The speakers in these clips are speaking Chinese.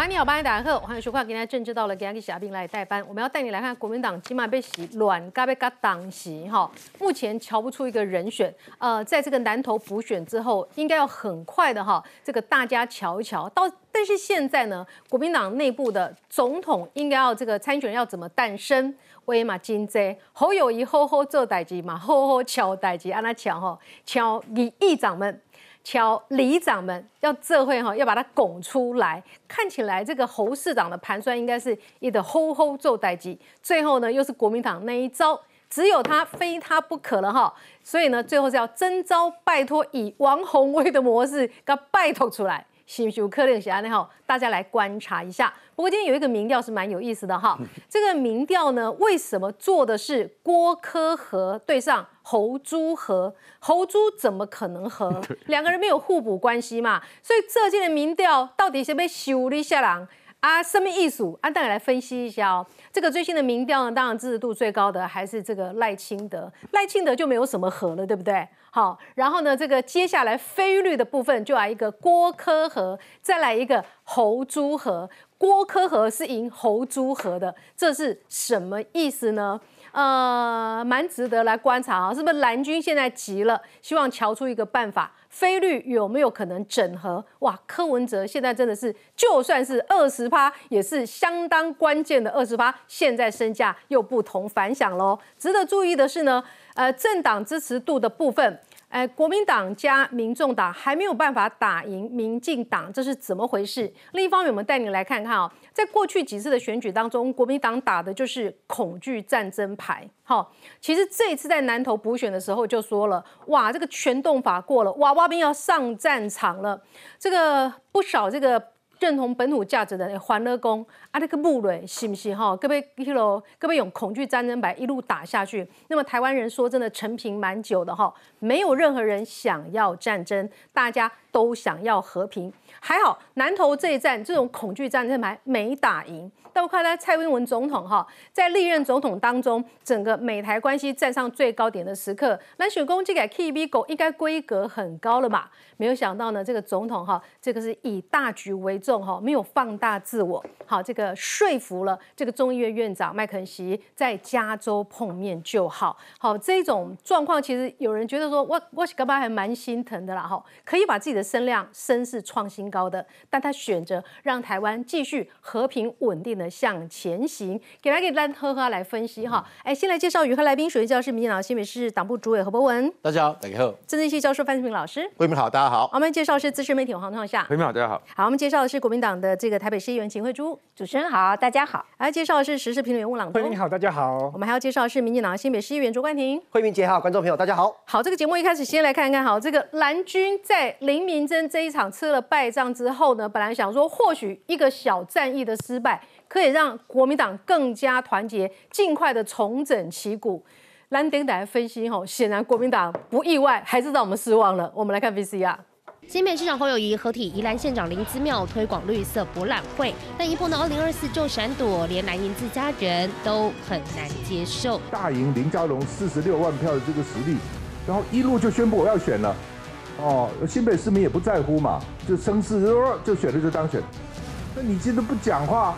晚安，你好，八大家好，欢迎收看今天政治到了，给阿给小兵来代班。我们要带你来看国民党今晚被洗乱，该被该党席哈。目前瞧不出一个人选，呃，在这个南投补选之后，应该要很快的哈，这个大家瞧一瞧。到但是现在呢，国民党内部的总统应该要这个参选人要怎么诞生？威嘛金济侯友谊吼吼做代志嘛，吼吼敲代志，安那敲吼，敲议议长们。瞧里长们要这会哈，要把它拱出来。看起来这个侯市长的盘算应该是一的吼吼做代机，最后呢又是国民党那一招，只有他非他不可了哈。所以呢，最后是要征召拜托以王宏威的模式给拜托出来。新修科练侠，那好，大家来观察一下。不过今天有一个民调是蛮有意思的哈。这个民调呢，为什么做的是郭科和对上侯朱和？侯朱怎么可能和？两个人没有互补关系嘛？所以这届的民调到底是被修理下来啊？什么艺术？啊，大家来分析一下哦。这个最新的民调呢，当然支持度最高的还是这个赖清德。赖清德就没有什么和了，对不对？好，然后呢，这个接下来菲律的部分就来一个郭科和，再来一个侯朱和。郭科和是赢侯朱和的，这是什么意思呢？呃，蛮值得来观察啊，是不是蓝军现在急了，希望瞧出一个办法，菲律有没有可能整合？哇，柯文哲现在真的是，就算是二十趴，也是相当关键的二十趴，现在身价又不同凡响喽。值得注意的是呢。呃，政党支持度的部分，哎，国民党加民众党还没有办法打赢民进党，这是怎么回事？另一方面，我们带你来看看哦，在过去几次的选举当中，国民党打的就是恐惧战争牌。好，其实这一次在南投补选的时候就说了，哇，这个全动法过了，娃娃兵要上战场了，这个不少这个。认同本土价值的欢乐宫啊，那个木蕊是不是哈？各位一路各位用恐惧战争牌一路打下去，那么台湾人说真的陈平蛮久的哈，没有任何人想要战争，大家都想要和平。还好南投这一战，这种恐惧战争牌没打赢。但我看到蔡英文总统哈，在历任总统当中，整个美台关系站上最高点的时刻，那选攻击给 K B 狗应该规格很高了吧？没有想到呢，这个总统哈，这个是以大局为重哈，没有放大自我，好，这个说服了这个众议院院长麦肯锡在加州碰面就好，好，这种状况其实有人觉得说，我我干嘛还蛮心疼的啦哈，可以把自己的声量声势创新高的，但他选择让台湾继续和平稳定的。向前行，给来给咱呵呵来分析哈。哎，先来介绍与会来宾，首席教师民进党新北市党部主委何博文，大家好，大家好。政治系教授范志平老师，各位好，大家好。我们介绍是资深媒体黄创夏，各位好，大家好。好，我们介绍的是国民党的这个台北市议员秦惠珠，主持人好，大家好。来介绍的是时事评论员吴朗东，你好，大家好。我们还要介绍的是民进党新北市议员卓冠廷，慧明姐好，观众朋友大家好。好，这个节目一开始先来看看，好，这个蓝军在林明珍这一场吃了败仗之后呢，本来想说或许一个小战役的失败。可以让国民党更加团结，尽快的重整旗鼓。蓝丁来分析吼，显然国民党不意外，还是让我们失望了。我们来看 VCR。新北市长侯友谊合体宜兰县长林姿妙推广绿色博览会，但一碰到二零二四就闪躲，连蓝营自家人都很难接受。大赢林佳龙四十六万票的这个实力，然后一路就宣布我要选了。哦，新北市民也不在乎嘛，就声势就选了就当选。那你今天不讲话？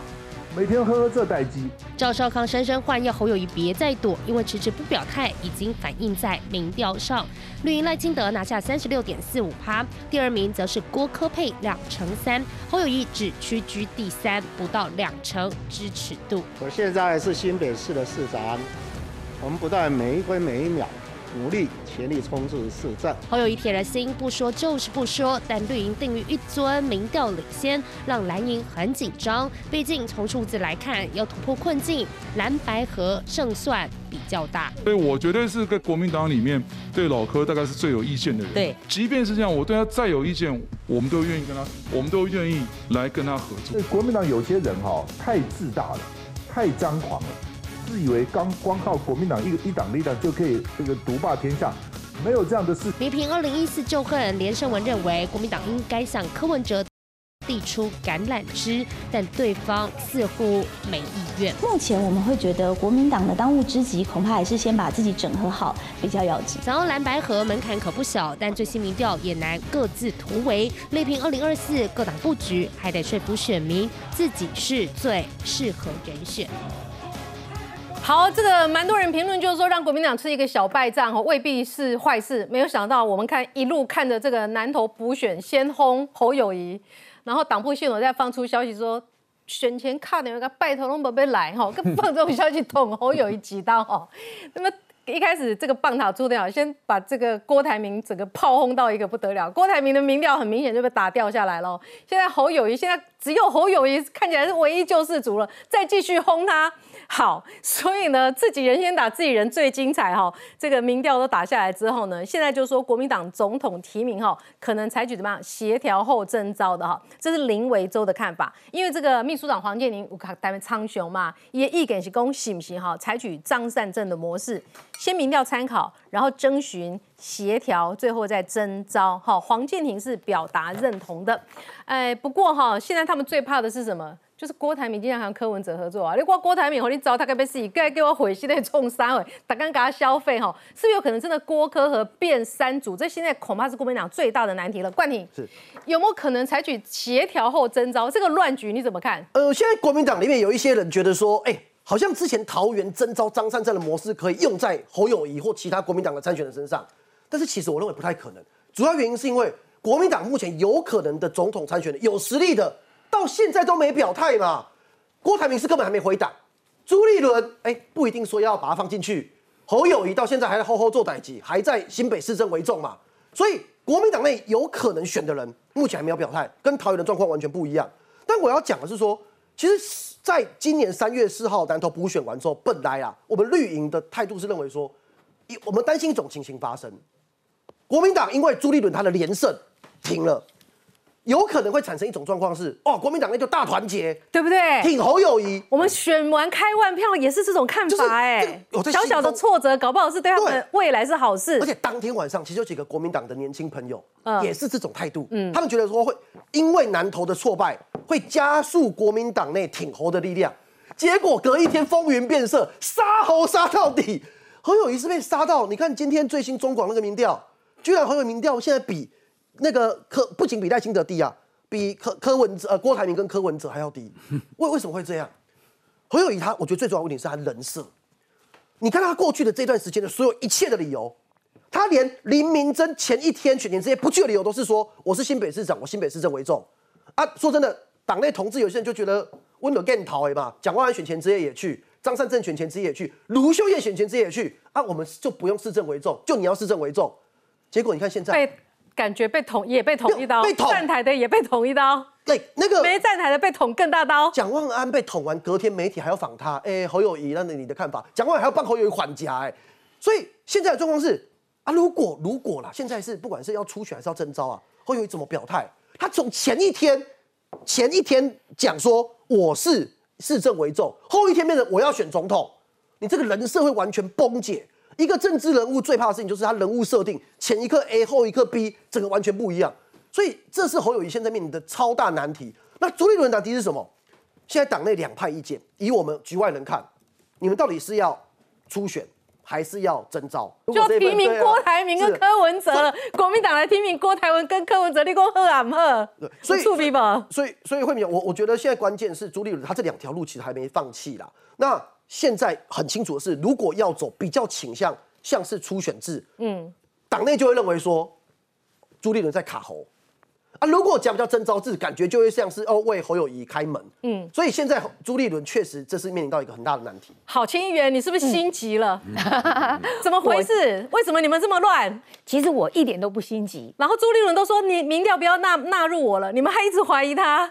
每天喝喝这代鸡。赵少康深深唤要侯友谊别再躲，因为迟迟不表态，已经反映在民调上。绿营赖清德拿下三十六点四五趴，第二名则是郭科佩两成三，侯友谊只屈居第三，不到两成支持度。我现在是新北市的市长，我们不但每一分每一秒。努力全力冲刺市政。侯友谊铁了心不说就是不说，但绿营定于一尊，民调领先，让蓝营很紧张。毕竟从数字来看，要突破困境，蓝白河胜算比较大。所以我绝对是在国民党里面对老柯大概是最有意见的人。对，即便是这样，我对他再有意见，我们都愿意跟他，我们都愿意来跟他合作。国民党有些人哈太自大了，太张狂了。自以为刚光靠国民党一一党力量就可以这个独霸天下，没有这样的事。民评二零一四就恨，连胜文认为国民党应该向柯文哲。递出橄榄枝，但对方似乎没意愿。目前我们会觉得国民党的当务之急，恐怕还是先把自己整合好比较要紧。想要蓝白河门槛可不小，但最新民调也难各自突围。类评二零二四各党布局，还得说服选民自己是最适合人选。好，这个蛮多人评论就是说，让国民党吃一个小败仗哦，未必是坏事。没有想到，我们看一路看着这个南投补选先轰侯友谊，然后党部系统再放出消息说，选前卡的有个拜托龙宝贝来哈，跟放这种消息捅侯友谊几刀哈。那么一开始这个棒塔出掉，先把这个郭台铭整个炮轰到一个不得了，郭台铭的民调很明显就被打掉下来了。现在侯友谊现在只有侯友谊看起来是唯一救世主了，再继续轰他。好，所以呢，自己人先打自己人最精彩哈。这个民调都打下来之后呢，现在就说国民党总统提名哈，可能采取怎么样协调后征召的哈，这是林维洲的看法。因为这个秘书长黄建宁，我看单位苍雄嘛，也意给是公行不行哈？采取张善政的模式，先民调参考，然后征询协调，最后再征召哈。黄建庭是表达认同的，哎，不过哈，现在他们最怕的是什么？就是郭台铭经常和柯文哲合作啊，你郭郭台铭和你找他该被死，该给我毁系列冲三位，打刚给他消费哈，是不是有可能真的郭柯和变三组？这现在恐怕是国民党最大的难题了。冠廷是有没有可能采取协调后征召？这个乱局你怎么看？呃，现在国民党里面有一些人觉得说，哎，好像之前桃园征召张善政的模式可以用在侯友谊或其他国民党的参选人身上，但是其实我认为不太可能。主要原因是因为国民党目前有可能的总统参选人有实力的。到现在都没表态嘛？郭台铭是根本还没回答，朱立伦哎不一定说要把他放进去。侯友谊到现在还在后后做代级，还在新北市政为重嘛？所以国民党内有可能选的人，目前还没有表态，跟桃园的状况完全不一样。但我要讲的是说，其实在今年三月四号南投补选完之后，本来啊，我们绿营的态度是认为说，一我们担心一种情形发生，国民党因为朱立伦他的连胜停了。有可能会产生一种状况是，哦，国民党内就大团结，对不对？挺侯友谊，我们选完开万票也是这种看法，哎，小小的挫折，搞不好是对他们未来是好事。而且当天晚上，其实有几个国民党的年轻朋友也是这种态度，嗯，他们觉得说会因为南投的挫败，会加速国民党内挺侯的力量。结果隔一天风云变色，杀侯杀到底，侯友谊是被杀到。你看今天最新中广那个民调，居然侯友民调现在比。那个柯不仅比赖清德低啊，比柯柯文哲呃郭台铭跟柯文哲还要低，为为什么会这样？侯友谊他，我觉得最重要的问题是他人设。你看他过去的这段时间的所有一切的理由，他连林明珍前一天选前这些不去的理由都是说我是新北市长，我新北市政为重啊。说真的，党内同志有些人就觉得温柔更逃哎嘛，蒋万安选前之夜也去，张善政选前之夜也去，卢秀燕选前之夜也去啊，我们就不用市政为重，就你要市政为重。结果你看现在。感觉被捅也被捅一刀，被站台的也被捅一刀，对，那个没站台的被捅更大刀。蒋万安被捅完，隔天媒体还要访他，哎，侯友谊，那你的看法？蒋万安还要帮侯友谊缓颊，哎，所以现在的状况是啊，如果如果啦，现在是不管是要出选还是要征召啊，侯友谊怎么表态？他从前一天前一天讲说我是市政为重，后一天变成我要选总统，你这个人设会完全崩解。一个政治人物最怕的事情就是他人物设定前一刻 A 后一刻 B，整个完全不一样。所以这是侯友谊现在面临的超大难题。那朱立伦难题是什么？现在党内两派意见，以我们局外人看，你们到底是要初选还是要征召？就提名郭台铭跟柯文哲，国民党来提名郭台文跟柯文哲，你讲喝啊不喝？所以。所以所以慧敏，我我觉得现在关键是朱立伦他这两条路其实还没放弃啦。那现在很清楚的是，如果要走比较倾向像是初选制，嗯，党内就会认为说朱立伦在卡喉啊。如果讲比较征招制，感觉就会像是哦为侯友谊开门，嗯。所以现在朱立伦确实这是面临到一个很大的难题。好，清议员，你是不是心急了？怎么回事？为什么你们这么乱？其实我一点都不心急。然后朱立伦都说你民调不要纳纳入我了，你们还一直怀疑他，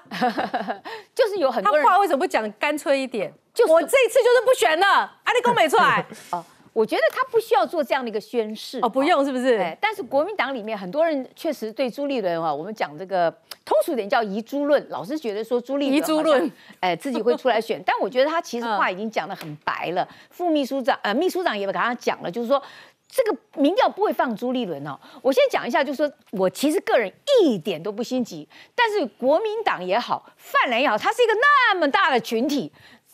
就是有很多人话为什么不讲干脆一点？就我这一次就是不选了，阿里公没出来。哦，我觉得他不需要做这样的一个宣誓。哦，不用是不是？但是国民党里面很多人确实对朱立伦啊，我们讲这个通俗点叫遗珠论，老是觉得说朱立伦遗珠论，哎，自己会出来选。但我觉得他其实话已经讲得很白了。副秘书长呃，秘书长也给他讲了，就是说。这个民调不会放朱立伦哦。我先讲一下，就是说我其实个人一点都不心急，但是国民党也好，泛蓝也好，它是一个那么大的群体。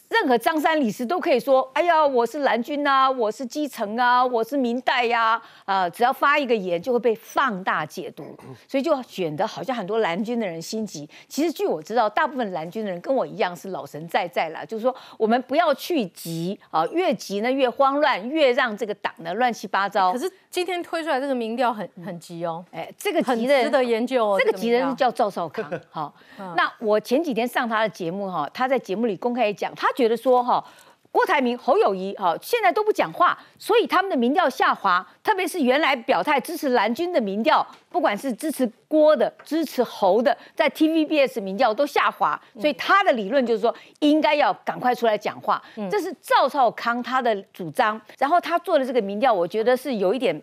任何张三李四都可以说：“哎呀，我是蓝军啊，我是基层啊，我是明代呀。”啊，只要发一个言，就会被放大解读，所以就显得好像很多蓝军的人心急。其实据我知道，大部分蓝军的人跟我一样是老神在在啦，就是说我们不要去急啊，越急呢越慌乱，越让这个党呢乱七八糟。可是今天推出来这个民调很很急哦，哎，这个急的值得研究哦。这个急人叫赵少康。好，那我前几天上他的节目哈，他在节目里公开讲，他觉得说哈，郭台铭、侯友谊哈现在都不讲话，所以他们的民调下滑，特别是原来表态支持蓝军的民调，不管是支持郭的、支持侯的，在 TVBS 民调都下滑，所以他的理论就是说应该要赶快出来讲话，这是赵少康他的主张。然后他做的这个民调，我觉得是有一点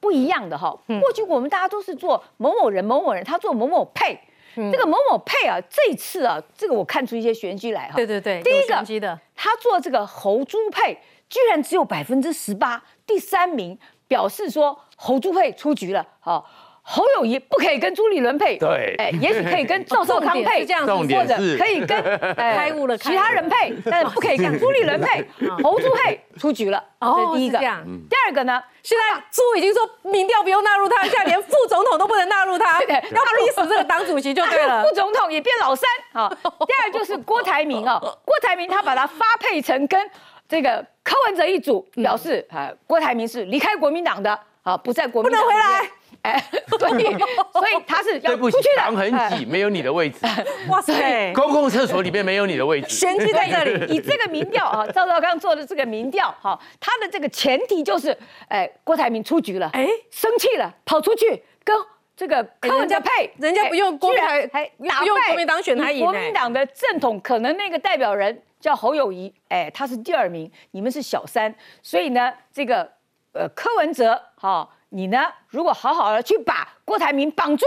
不一样的哈。过去我们大家都是做某某人、某某人，他做某某配。这个某某配啊，这一次啊，这个我看出一些玄机来哈。对对对，第一个的，他做这个猴猪配，居然只有百分之十八，第三名表示说猴猪配出局了，好、侯友谊不可以跟朱立伦配，对。哎，也许可以跟赵少康配是 这样子或者可以跟 哎开悟了其他人配，但是不可以跟朱立伦配，侯朱配出局了，哦这是第一个。这样。第二个呢，现在朱已经说民调不用纳入他，现在连副总统都不能纳入他，对要逼死这个党主席就对了。副。总统也变老三啊。第二就是郭台铭啊，郭台铭他把他发配成跟这个柯文哲一组，表示啊，郭台铭是离开国民党的啊，不在国民党不能回来。哎，所以所 以他是要不出去，的。墙很挤，没有你的位置。哇塞，公共厕所里面没有你的位置。玄机在这里。以这个民调啊，赵少康做的这个民调哈，他的这个前提就是，哎，郭台铭出局了，哎哎，生气了，跑出去跟这个柯文哲配，人家不用国民党居然还打不用败国民党选他赢国哎民党的正统可能那个代表人叫侯友谊，哎，他是第二名，你们是小三，所以呢，这个呃柯文哲哈、你呢如果好好的去把郭台铭绑住。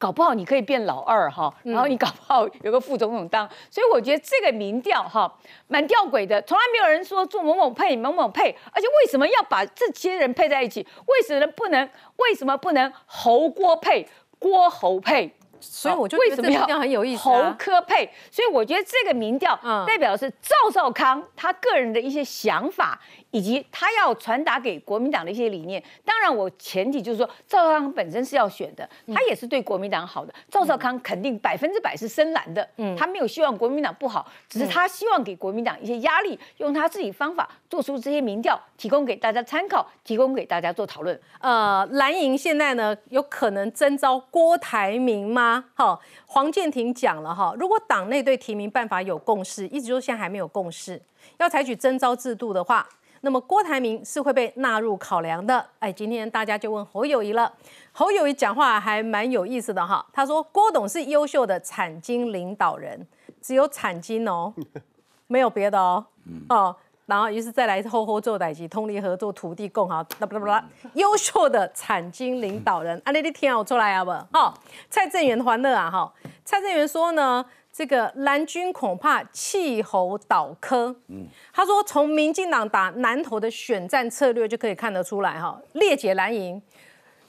搞不好你可以变老二哈，然后你搞不好有个副总统当，所以我觉得这个民调哈蛮吊诡的，从来没有人说做某某配某某配，而且为什么要把这些人配在一起？为什么不能？为什么不能侯郭配郭侯配？所以我就为什么要觉得这民调很有意思侯啊。科配？所以我觉得这个民调嗯代表的是赵少康他个人的一些想法，以及他要传达给国民党的一些理念。当然，我前提就是说赵少康本身是要选的，他也是对国民党好的。赵少康肯定百分之百是深蓝的，他没有希望国民党不好，只是他希望给国民党一些压力，用他自己方法做出这些民调，提供给大家参考，提供给大家做讨论。呃，蓝营现在呢有可能征召郭台铭吗？哈、黄建庭讲了哈，如果党内对提名办法有共识，一直说现在还没有共识，要采取征召制度的话，那么郭台铭是会被纳入考量的。哎，今天大家就问侯友谊了，侯友谊讲话还蛮有意思的哈，他说郭董是优秀的产经领导人，只有产经哦，没有别的哦，哦。然后，于是再来后后做代级，通力合作，土地共好，不啦不啦，优秀的产经领导人，啊，你你听我出来啊不？哈，蔡正元欢乐啊哈，蔡正元说呢，这个蓝军恐怕气候倒科。嗯，他说从民进党打南投的选战策略就可以看得出来哈，裂解蓝营，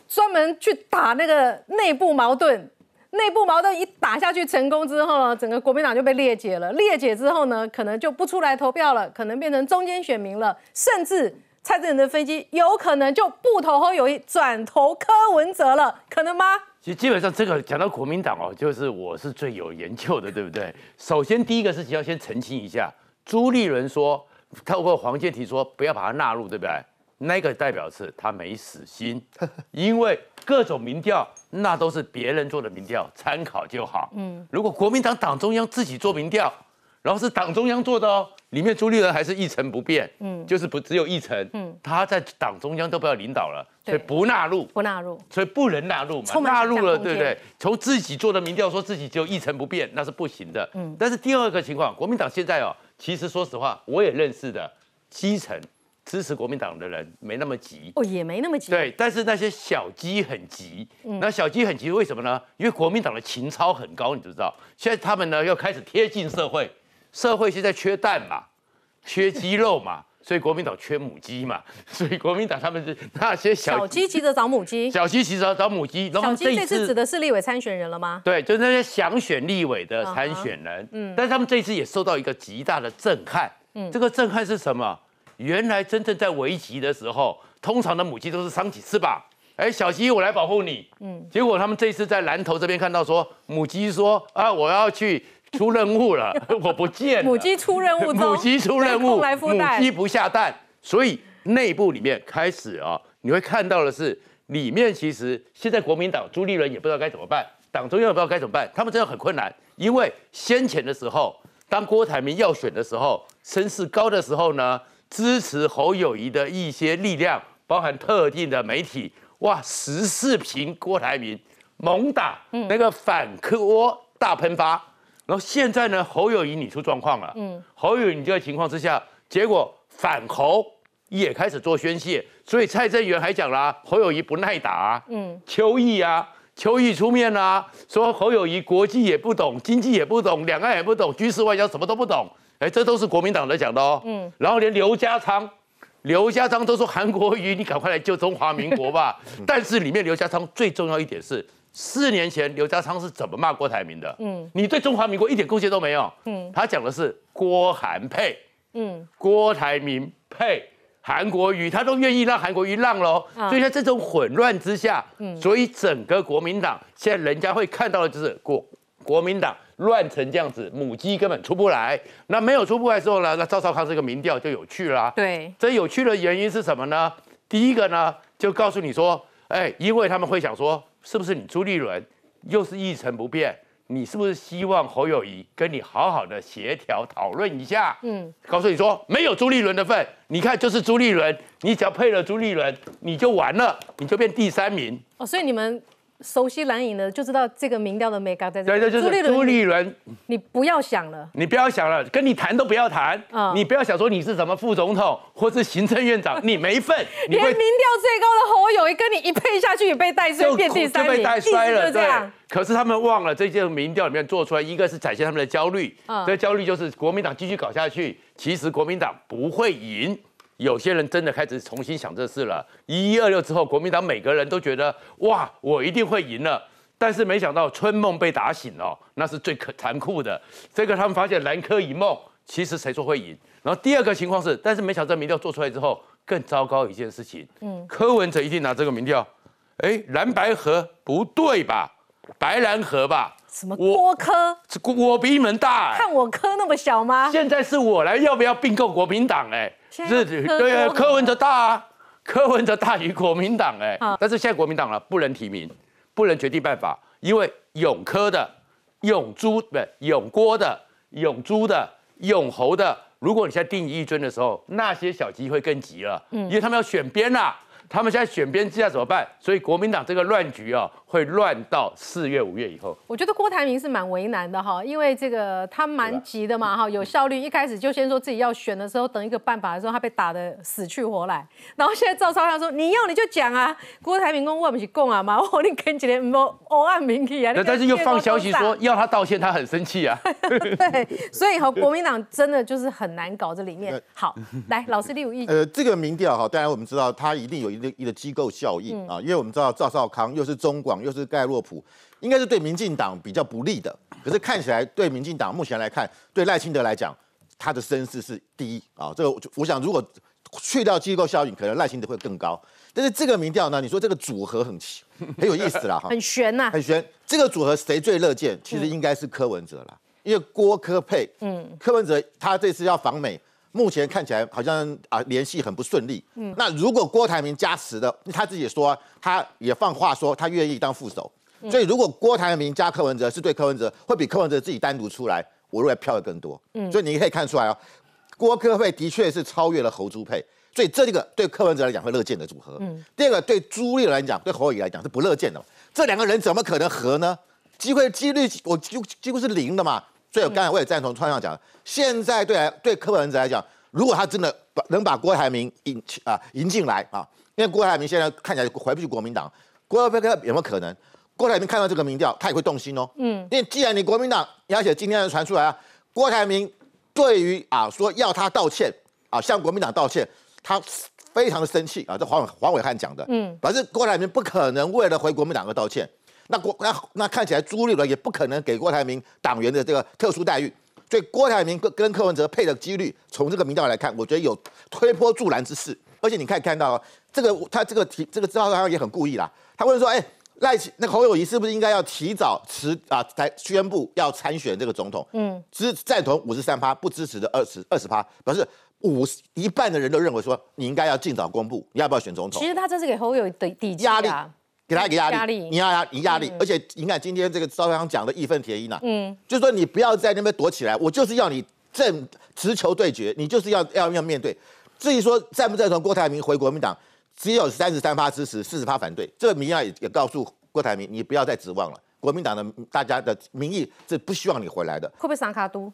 专门去打那个内部矛盾。内部矛盾一打下去成功之后呢，整个国民党就被裂解了。裂解之后呢，可能就不出来投票了，可能变成中间选民了，甚至蔡正元的飞机有可能就不投侯友谊，转投柯文哲了，可能吗？其实基本上这个讲到国民党哦，就是我是最有研究的，对不对？首先第一个事情要先澄清一下，朱立伦说透过黄健提说不要把他纳入，对不对？那个代表是他没死心，因为各种民调那都是别人做的民调，参考就好。嗯，如果国民党党中央自己做民调，然后是党中央做的哦，里面朱立伦还是一成不变，嗯，就是不只有一成，嗯，他在党中央都不要领导了，所以不纳入。不纳入。所以不能纳入嘛，纳入了，对不对？从自己做的民调说自己只有一成不变，那是不行的。嗯，但是第二个情况，国民党现在哦，其实说实话，我也认识的基层支持国民党的人没那么急。哦，也没那么急。，对，但是那些小鸡很急，嗯那小鸡很急为什么呢？因为国民党的情操很高，你知道，现在他们呢要开始贴近社会，社会现在缺蛋嘛，缺鸡肉嘛，所以国民党缺母鸡嘛，所以国民党他们是那些小小鸡急着找母鸡，小鸡急着找母鸡，然后小鸡这次指的是立委参选人了吗？对，就是那些想选立委的参选人，嗯，但是他们这一次也受到一个极大的震撼，嗯，这个震撼是什么？原来真正在危急的时候，通常的母鸡都是伤起翅膀，哎，小鸡我来保护你，嗯，结果他们这一次在南投这边看到说，母鸡说啊，我要去。出任务了，我不见母鸡出任务，母鸡出任务，母鸡不下蛋，所以内部里面开始啊，你会看到的是，里面其实现在国民党朱立伦也不知道该怎么办，党中央也不知道该怎么办，他们真的很困难，因为先前的时候，当郭台铭要选的时候，声势高的时候呢，支持侯友谊的一些力量，包含特定的媒体，哇，十四平郭台铭，猛打那个反科窝大喷发。然后现在呢，侯友谊你出状况了。嗯，侯友谊这个情况之下，结果反侯也开始做宣泄，所以蔡正元还讲啦，侯友谊不耐打。嗯，邱毅啊，邱毅出面啦，说侯友谊国际也不懂，经济也不懂，两岸也不懂，军事外交什么都不懂。哎，这都是国民党的讲的哦。嗯，然后连刘家昌，刘家昌都说韩国瑜，你赶快来救中华民国吧。但是里面刘家昌最重要一点是。四年前刘家昌是怎么骂郭台铭的？嗯，你对中华民国一点贡献都没有。嗯，他讲的是郭韩配，嗯，郭台铭配韩国瑜，他都愿意让韩国瑜让喽。所以在这种混乱之下，嗯，所以整个国民党现在人家会看到的就是国国民党乱成这样子，母鸡根本出不来。那没有出不来之后呢？那赵少康这个民调就有趣啦。对，这有趣的原因是什么呢？第一个呢，就告诉你说，哎，因为他们会想说。是不是你朱立伦又是一成不变？你是不是希望侯友谊跟你好好的协调讨论一下？嗯，告诉你说没有朱立伦的份，你看就是朱立伦，你只要配了朱立伦，你就完了，你就变第三名。哦，所以你们。熟悉蓝营的就知道这个民调的美感在这。对对，就是朱立伦。你不要想了，你不要想了，跟你谈都不要谈。啊，你不要想说你是什么副总统或是行政院长，你没份。连民调最高的侯友谊跟你一配下去也被带衰，变第三名，就被带衰了。对。可是他们忘了，这些民调里面做出来，一个是展现他们的焦虑。啊。这焦虑就是国民党继续搞下去，其实国民党不会赢。有些人真的开始重新想这事了。一一二六之后，国民党每个人都觉得哇，我一定会赢了。但是没想到春梦被打醒了，那是最可残酷的。这个他们发现南柯一梦，其实谁说会赢？然后第二个情况是，但是没想到民调做出来之后，更糟糕一件事情。嗯，柯文哲一定拿这个民调，哎，蓝白河不对吧？白兰河吧？什么郭科？我比你们大，看我科那么小吗？现在是我来要不要并购国民党？哎。是，对啊，柯文哲大啊，柯文哲大于国民党哎，但是现在国民党了，不能提名，不能决定办法，因为永科的、永朱不永郭的、永朱的、永侯的，如果你现在定一尊的时候，那些小鸡会更急了，嗯，因为他们要选边啦。他们现在选边，接下怎么办？所以国民党这个乱局啊，会乱到四月、五月以后。我觉得郭台铭是蛮为难的哈，因为这个他蛮急的嘛哈，有效率，一开始就先说自己要选的时候，等一个办法的时候，他被打的死去活来。然后现在赵超他说你要你就讲啊，郭台铭跟我不是共啊嘛，我你跟起来没欧案名气啊。但是又放消息说要他道歉，他很生气啊。对，所以哈，国民党真的就是很难搞这里面。好，来老师，你有意见？呃，这个民调哈，当然我们知道他一定有一。一个机构效应啊，因为我们知道赵少康又是中广又是盖洛普，应该是对民进党比较不利的。可是看起来对民进党目前来看，对赖清德来讲，他的声势是第一啊。这个我想，如果去掉机构效应，可能赖清德会更高。但是这个民调呢，你说这个组合很奇很有意思啦哈，很悬呐，很悬。这个组合谁最乐见？其实应该是柯文哲啦，因为郭柯配，嗯，柯文哲他这次要访美。目前看起来好像啊联系很不顺利。嗯，那如果郭台铭加持的，他自己说他也放话说他愿意当副手。所以如果郭台铭加柯文哲是对柯文哲，会比柯文哲自己单独出来，我认为票的更多。嗯，所以你可以看出来哦，郭柯配的确是超越了侯朱佩，所以这个对柯文哲来讲会乐见的组合。嗯，第二个对朱立来讲，对侯友来讲是不乐见的。这两个人怎么可能合呢？机会几率我几乎几乎是零的嘛。所以刚才我也赞同川上讲，现在对来对柯文哲来讲，如果他真的把能把郭台铭引啊引进来啊，因为郭台铭现在看起来回不去国民党，郭台铭有没有可能？郭台铭看到这个民调，他也会动心哦。嗯，因为既然你国民党，而且今天传出来啊，郭台铭对于啊说要他道歉，啊向国民党道歉，他非常的生气啊，这黄黄伟汉讲的，嗯，反正郭台铭不可能为了回国民党而道歉，那郭那那看起来朱立伦也不可能给郭台铭党员的这个特殊待遇，所以郭台铭跟跟柯文哲配的几率，从这个民调来看，我觉得有推波助澜之势，而且你可以看到这个他这个提这个资料上也很故意啦，他问说，哎。赖那侯友谊是不是应该要提早辞啊？才宣布要参选这个总统？嗯，支赞同五十三趴，不支持的二十二十趴，表示五一半的人都认为说你应该要尽早公布，你要不要选总统？其实他这是给侯友的底压力，给他一个压力，你要压你压力，而且你看今天这个赵阳讲的义愤填膺呐，嗯，就是说你不要在那边躲起来，我就是要你正直球对决，你就是要要要面对。至于说赞不赞同郭台铭回国民党？只有三十三趴支持，四十趴反对。这个民调也也告诉郭台铭，你不要再指望了。国民党的大家的民意是不希望你回来的。会不会上卡都？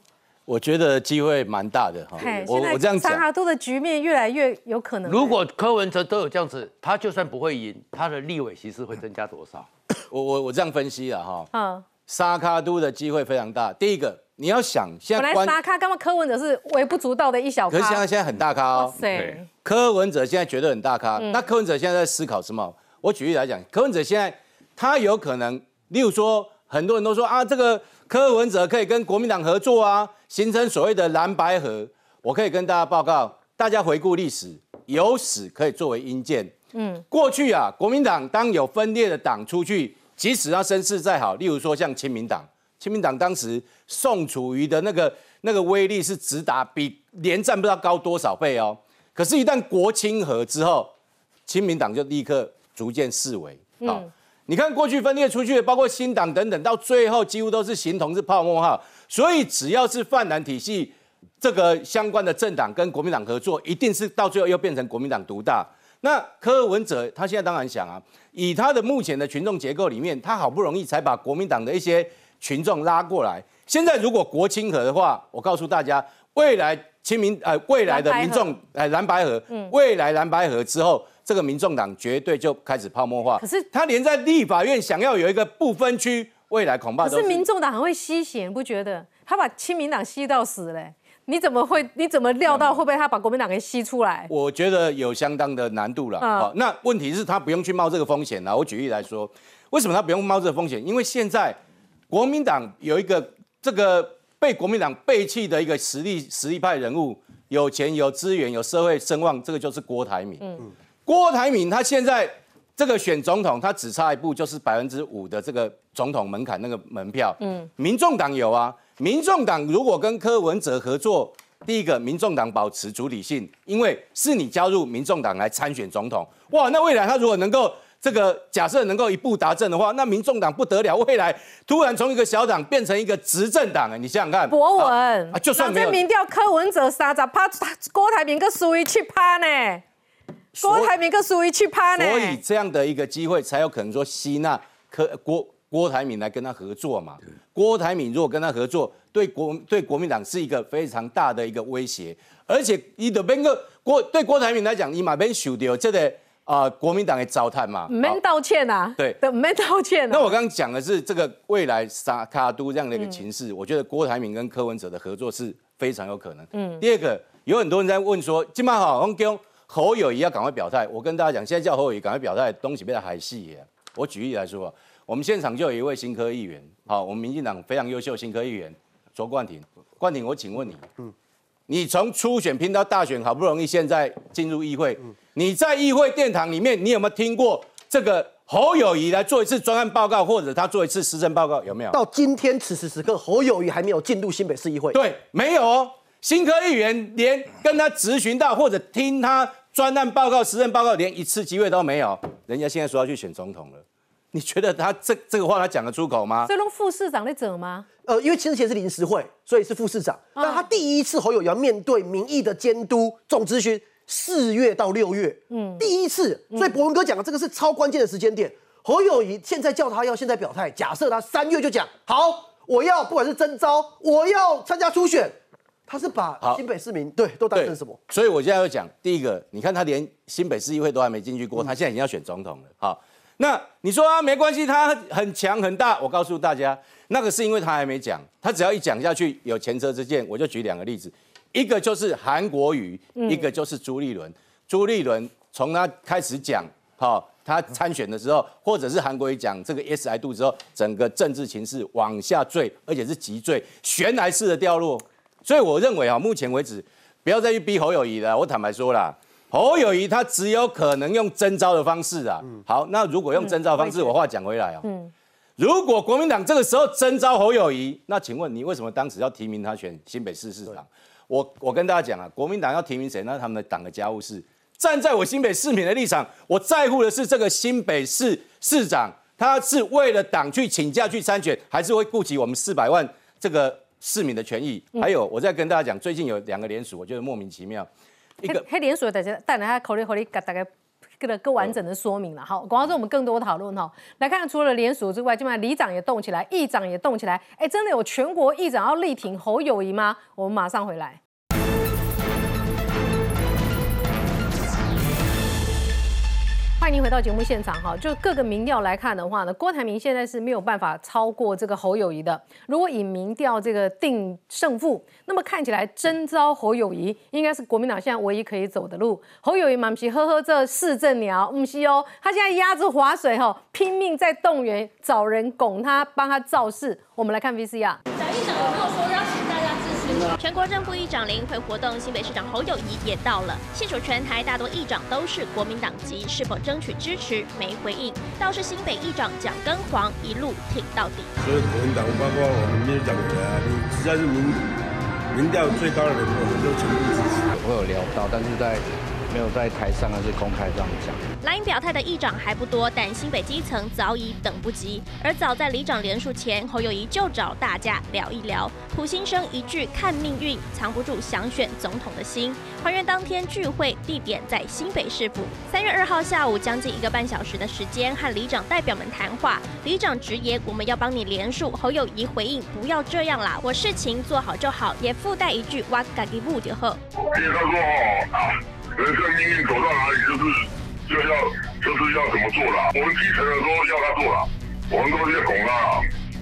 我觉得机会蛮大的哈。我我这样讲，上卡都的局面越来越有可能。如果柯文哲都有这样子，他就算不会赢，他的立委席次会增加多少？我我我这样分析了哈。嗯。沙卡都的机会非常大。第一个。你要想，现在本来沙卡，刚刚柯文哲是微不足道的一小咖，可是现在现在很大咖哦。对，柯文哲现在绝对很大咖。那柯文哲现在在思考什么？我举例来讲，柯文哲现在他有可能，例如说，很多人都说啊，这个柯文哲可以跟国民党合作啊，形成所谓的蓝白河。我可以跟大家报告，大家回顾历史，有史可以作为因鉴。嗯，过去啊，国民党当有分裂的党出去，即使他声势再好，例如说像亲民党。亲民党当时宋楚瑜的那个那个威力是直达比连战不知道高多少倍哦，可是，一旦国清和之后，亲民党就立刻逐渐式微。好，你看过去分裂出去的，包括新党等等，到最后几乎都是形同是泡沫哈。所以，只要是泛蓝体系这个相关的政党跟国民党合作，一定是到最后又变成国民党独大。那柯文哲他现在当然想啊，以他的目前的群众结构里面，他好不容易才把国民党的一些。群众拉过来，现在如果国清河的话，我告诉大家，未来清明呃未来的民众呃蓝白河，未来蓝白河之后，这个民众党绝对就开始泡沫化。可是他连在立法院想要有一个不分区，未来恐怕可是民众党很会吸血，不觉得？他把亲民党吸到死嘞，你怎么会？你怎么料到会不会他把国民党给吸出来？我觉得有相当的难度了。好，那问题是他不用去冒这个风险了。我举例来说，为什么他不用冒这个风险？因为现在。国民党有一个这个被国民党背弃的一个实力实力派人物，有钱有资源有社会声望，这个就是郭台铭。嗯，郭台铭他现在这个选总统，他只差一步就是百分之五的这个总统门槛那个门票。嗯，民众党有啊，民众党如果跟柯文哲合作，第一个民众党保持主体性，因为是你加入民众党来参选总统，哇，那未来他如果能够。这个假设能够一步达阵的话，那民众党不得了，未来突然从一个小党变成一个执政党啊，你想想看，博文啊，就算没有民调，柯文哲三咋怕，郭台铭个苏一去趴呢，郭台铭跟苏一去拍呢，所以这样的一个机会才有可能说吸纳柯郭郭台铭来跟他合作嘛。郭台铭如果跟他合作，对国对国民党是一个非常大的一个威胁，而且你的边个郭对郭台铭来讲，你马边受掉这个。啊，国民党的糟蹋嘛，没道歉呐，对，没道歉。那我刚刚讲的是这个未来沙卡都这样的一个情势，我觉得郭台铭跟柯文哲的合作是非常有可能。嗯，第二个有很多人在问说，今晚好，我跟侯友谊要赶快表态。我跟大家讲，现在叫侯友谊赶快表态，东西变得还细耶。我举例来说，我们现场就有一位新科议员，好，我们民进党非常优秀新科议员卓冠廷。冠廷，我请问你，嗯。你从初选拼到大选，好不容易现在进入议会，你在议会殿堂里面，你有没有听过这个侯友谊来做一次专案报告，或者他做一次施政报告？有没有？到今天此时此刻，侯友谊还没有进入新北市议会。对，没有哦。新科议员连跟他咨询到或者听他专案报告、施政报告，连一次机会都没有。人家现在说要去选总统了。你觉得他这这个话他讲得出口吗？这弄副市长在整吗？呃，因为其实前是临时会，所以是副市长。那他第一次侯友谊要面对民意的监督总咨询，四月到六月，嗯，第一次。所以博文哥讲的这个是超关键的时间点。侯友谊现在叫他要现在表态，假设他三月就讲好，我要不管是征召，我要参加初选，他是把新北市民对都当成什么？所以我现在要讲第一个，你看他连新北市议会都还没进去过，他现在已经要选总统了，好。那你说啊，没关系，他很强很大。我告诉大家，那个是因为他还没讲，他只要一讲下去，有前车之鉴。我就举两个例子，一个就是韩国瑜，一个就是朱立伦。朱立伦从他开始讲，好，他参选的时候，或者是韩国瑜讲这个 S I 度之后，整个政治情势往下坠，而且是急坠，悬崖式的掉落。所以我认为啊，目前为止，不要再去逼侯友谊了。我坦白说啦，侯友谊他只有可能用征召的方式啊。好，那如果用征召方式，我话讲回来啊，如果国民党这个时候征召侯友谊，那请问你为什么当时要提名他选新北市市长？我我跟大家讲啊，国民党要提名谁？那他们的党的家务事。站在我新北市民的立场，我在乎的是这个新北市市长，他是为了党去请假去参选，还是会顾及我们四百万这个市民的权益？还有，我再跟大家讲，最近有两个联署，我觉得莫名其妙。一个黑联署，大家带来他口里口里大概个更完整的说明了。好，广告之后我们更多讨论哈。来看，除了联署之外，今晚里长也动起来，议长也动起来。哎，真的有全国议长要力挺侯友谊吗？我们马上回来。欢迎您回到节目现场哈，就各个民调来看的话呢，郭台铭现在是没有办法超过这个侯友谊的。如果以民调这个定胜负，那么看起来征召侯友谊应该是国民党现在唯一可以走的路。侯友谊满皮呵呵这市政鸟，唔西哦，他现在压着划水哈，拼命在动员找人拱他，帮他造势。我们来看 VCR。蒋议长有没有说邀请大家？全国正副议长联会活动，新北市长侯友谊也到了。现属全台大多议长都是国民党籍，是否争取支持没回应。倒是新北议长蒋根煌一路挺到底。所有国民党，包括我们民进党啊，你只要是民民调最高的人，我们都全部支持。我有聊到，但是在。没有在台上，还是公开这样讲。蓝营表态的议长还不多，但新北基层早已等不及。而早在里长连署前，侯友谊就找大家聊一聊。普新生一句看命运，藏不住想选总统的心。还原当天聚会地点在新北市府。三月二号下午，将近一个半小时的时间和里长代表们谈话。里长直言：“我们要帮你连署。”侯友谊回应：“不要这样啦，我事情做好就好。”也附带一句：“哇，嘎吉布就好。”人生命运走到哪里，就是就要就是要怎么做了。我们基层的都要他做了，我们都是要拱他，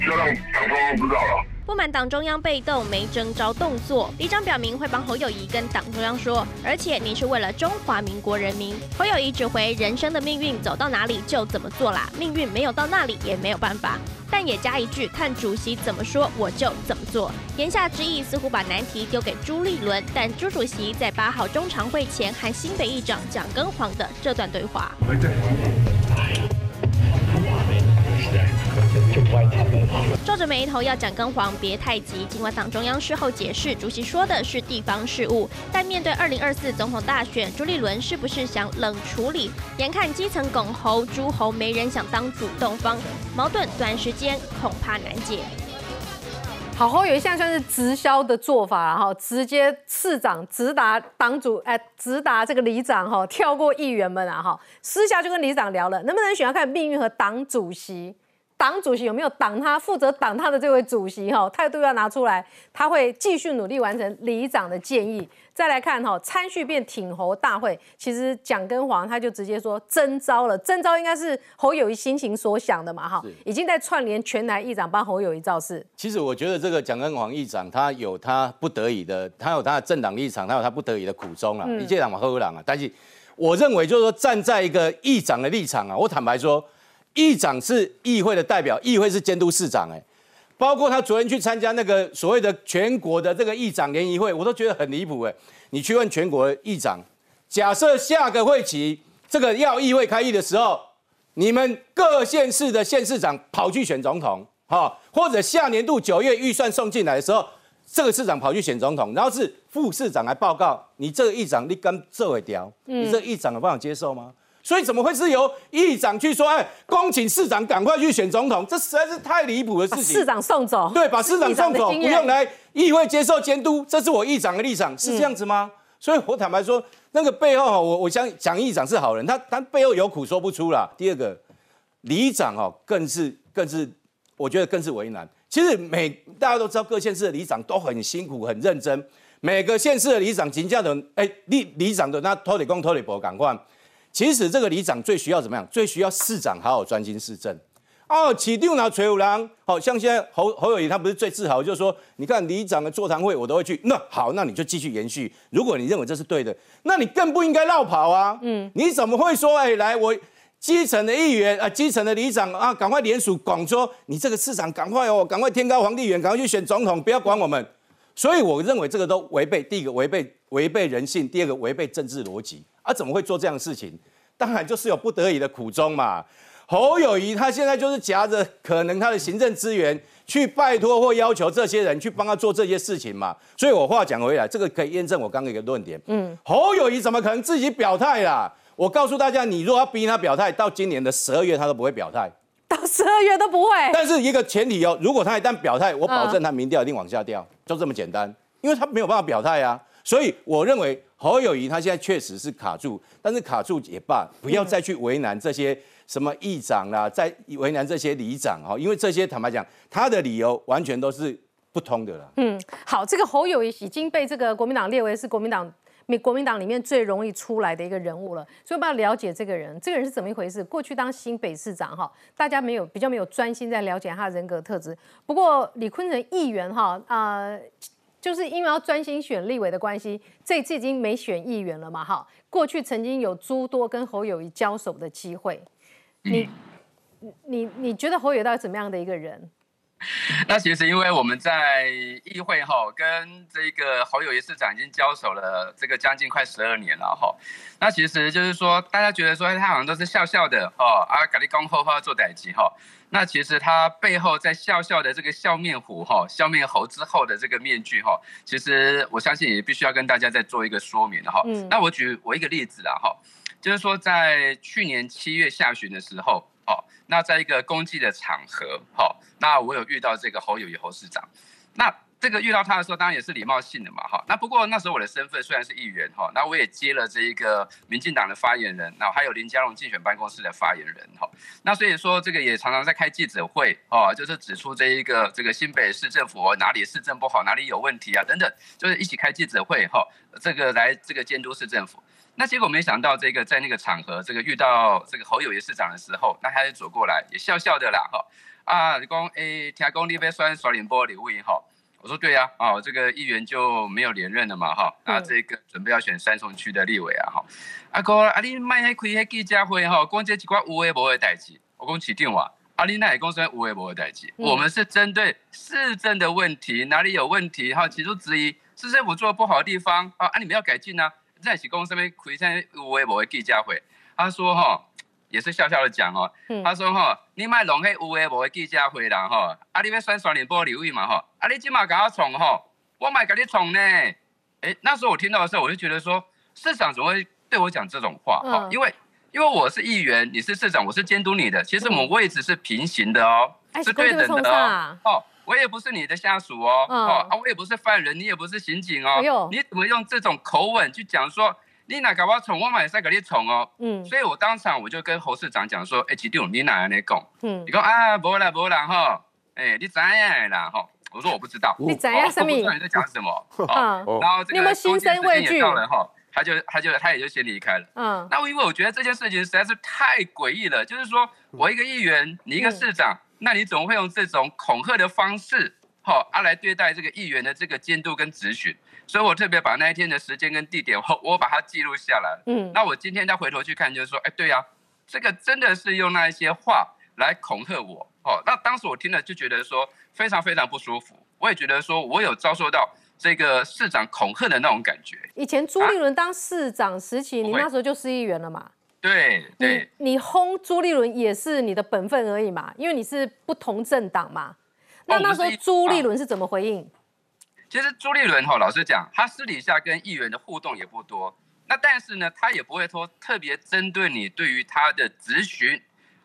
要让党中央知道了。不满党中央被动没征召动作，李长表明会帮侯友谊跟党中央说，而且你是为了中华民国人民。侯友谊指挥人生的命运走到哪里就怎么做啦，命运没有到那里也没有办法。但也加一句，看主席怎么说我就怎么做。言下之意似乎把难题丢给朱立伦，但朱主席在八号中常会前和新北议长蒋根黄的这段对话。皱着眉头要蒋根黄别太急。尽管党中央事后解释，主席说的是地方事务，但面对二零二四总统大选，朱立伦是不是想冷处理？眼看基层拱猴、诸侯没人想当主动方，矛盾短时间恐怕难解。好好有一项算是直销的做法哈，直接市长直达党主，哎，直达这个里长哈，跳过议员们啊哈，私下就跟里长聊了，能不能选要看命运和党主席。党主席有没有挡他？负责挡他的这位主席哈，态度要拿出来。他会继续努力完成里长的建议。再来看哈，参叙变挺侯大会，其实蒋根煌他就直接说征召了，征召应该是侯友谊心情所想的嘛哈，已经在串联全台议长帮侯友谊造势。其实我觉得这个蒋根煌议长他有他不得已的，他有他的政党立场，他有他不得已的苦衷啊，一届党嘛喝党啊。但是我认为就是说站在一个议长的立场啊，我坦白说。议长是议会的代表，议会是监督市长，哎，包括他昨天去参加那个所谓的全国的这个议长联谊会，我都觉得很离谱，哎，你去问全国议长，假设下个会期这个要议会开议的时候，你们各县市的县市长跑去选总统，哈，或者下年度九月预算送进来的时候，这个市长跑去选总统，然后是副市长来报告，你这个议长你敢这会调？你这议长有办法接受吗？所以怎么会是由议长去说？哎，恭请市长赶快去选总统，这实在是太离谱的事情。市长送走，对，把市长送走，不用来议会接受监督，这是我议长的立场，是这样子吗？所以我坦白说，那个背后哈，我我想蒋议长是好人，他他背后有苦说不出啦。第二个，里长哦，更是更是，我觉得更是为难。其实每大家都知道，各县市的里长都很辛苦、很认真，每个县市的里长请假的，哎，里里长的那拖里工、拖里婆赶快。其实这个里长最需要怎么样？最需要市长好好专心市政，哦，起定拿垂五郎，好像现在侯侯友谊他不是最自豪，就是说，你看里长的座谈会我都会去，那好，那你就继续延续。如果你认为这是对的，那你更不应该绕跑啊。嗯，你怎么会说，哎，来我基层的议员啊，基层的里长啊，赶快联署广州，你这个市长赶快哦，赶快天高皇帝远，赶快去选总统，不要管我们。所以我认为这个都违背第一个违背违背人性，第二个违背政治逻辑啊！怎么会做这样的事情？当然就是有不得已的苦衷嘛。侯友谊他现在就是夹着可能他的行政资源去拜托或要求这些人去帮他做这些事情嘛。所以我话讲回来，这个可以验证我刚刚一个论点。嗯，侯友谊怎么可能自己表态啦？我告诉大家，你如果要逼他表态，到今年的十二月他都不会表态。到十二月都不会，但是一个前提哦，如果他一旦表态，我保证他民调一定往下掉，就这么简单，因为他没有办法表态啊。所以我认为侯友谊他现在确实是卡住，但是卡住也罢，不要再去为难这些什么议长啦，再为难这些里长哈，因为这些坦白讲，他的理由完全都是不通的了。嗯，好，这个侯友谊已经被这个国民党列为是国民党。民国民党里面最容易出来的一个人物了，所以我们要了解这个人，这个人是怎么一回事？过去当新北市长哈，大家没有比较没有专心在了解他的人格特质。不过李坤城议员哈啊，就是因为要专心选立委的关系，这次已经没选议员了嘛哈。过去曾经有诸多跟侯友谊交手的机会，你你你觉得侯友到底怎么样的一个人？那其实因为我们在议会哈，跟这个侯友谊市长已经交手了这个将近快十二年了哈。那其实就是说，大家觉得说他好像都是笑笑的哦，啊，咖喱公后后做代级哈。那其实他背后在笑笑的这个笑面虎哈，笑面猴之后的这个面具哈，其实我相信也必须要跟大家再做一个说明哈。嗯。那我举我一个例子啦哈，就是说在去年七月下旬的时候。哦，那在一个公祭的场合，好，那我有遇到这个侯友谊侯市长，那这个遇到他的时候，当然也是礼貌性的嘛，哈，那不过那时候我的身份虽然是议员，哈，那我也接了这一个民进党的发言人，那还有林佳龙竞选办公室的发言人，哈，那所以说这个也常常在开记者会，哦，就是指出这一个这个新北市政府哪里市政不好，哪里有问题啊，等等，就是一起开记者会，哈，这个来这个监督市政府。那结果没想到，这个在那个场合，这个遇到这个侯友谊市长的时候，那他就走过来，也笑笑的啦，哈。啊，你讲诶，听讲你被刷刷脸波礼物哈，我说对呀，哦，这个议员就没有连任了嘛，哈，啊，这个准备要选三重区的立委啊，哈，阿哥，啊，你卖迄开迄记者会哈，讲这几寡有诶无诶代志，我讲起电话，阿丽那也讲说有诶无诶代志，我们是针对市政的问题，哪里有问题哈，提出质疑，市政府做的不好的地方啊，啊，你们要改进啊。在起公上面开在微博的记者会，他说哈，也是笑笑的讲哦，他说哈，你卖弄迄微博的记者会啦哈，啊你要选双联播礼物嘛哈，啊你今嘛给我宠哈，我买给你宠呢，哎那时候我听到的时候，我就觉得说，市长怎么会对我讲这种话？哈？因为因为我是议员，你是市长，我是监督你的，其实我们位置是平行的哦，是对等的哦。我也不是你的下属哦，哦啊，我也不是犯人，你也不是刑警哦，你怎么用这种口吻去讲说你哪搞不好宠我买赛给你宠哦，嗯，所以我当场我就跟侯市长讲说，哎，基定你哪来讲？嗯，你讲啊，不啦不啦哈，哎，你怎样啦哈？我说我不知道，你怎样什么？不知道你在讲什么？嗯，然后这个心生畏惧到了哈，他就他就他也就先离开了。嗯，那因为我觉得这件事情实在是太诡异了，就是说我一个议员，你一个市长。那你怎么会用这种恐吓的方式，好啊来对待这个议员的这个监督跟质询？所以我特别把那一天的时间跟地点，我我把它记录下来。嗯，那我今天再回头去看，就是说，哎，对呀，这个真的是用那一些话来恐吓我。哦，那当时我听了就觉得说非常非常不舒服，我也觉得说我有遭受到这个市长恐吓的那种感觉。以前朱立伦当市长时期，你那时候就是议员了嘛？对对，你轰朱立伦也是你的本分而已嘛，因为你是不同政党嘛。那那时候朱立伦是怎么回应？其实朱立伦哈，老实讲，他私底下跟议员的互动也不多。那但是呢，他也不会说特别针对你对于他的质询，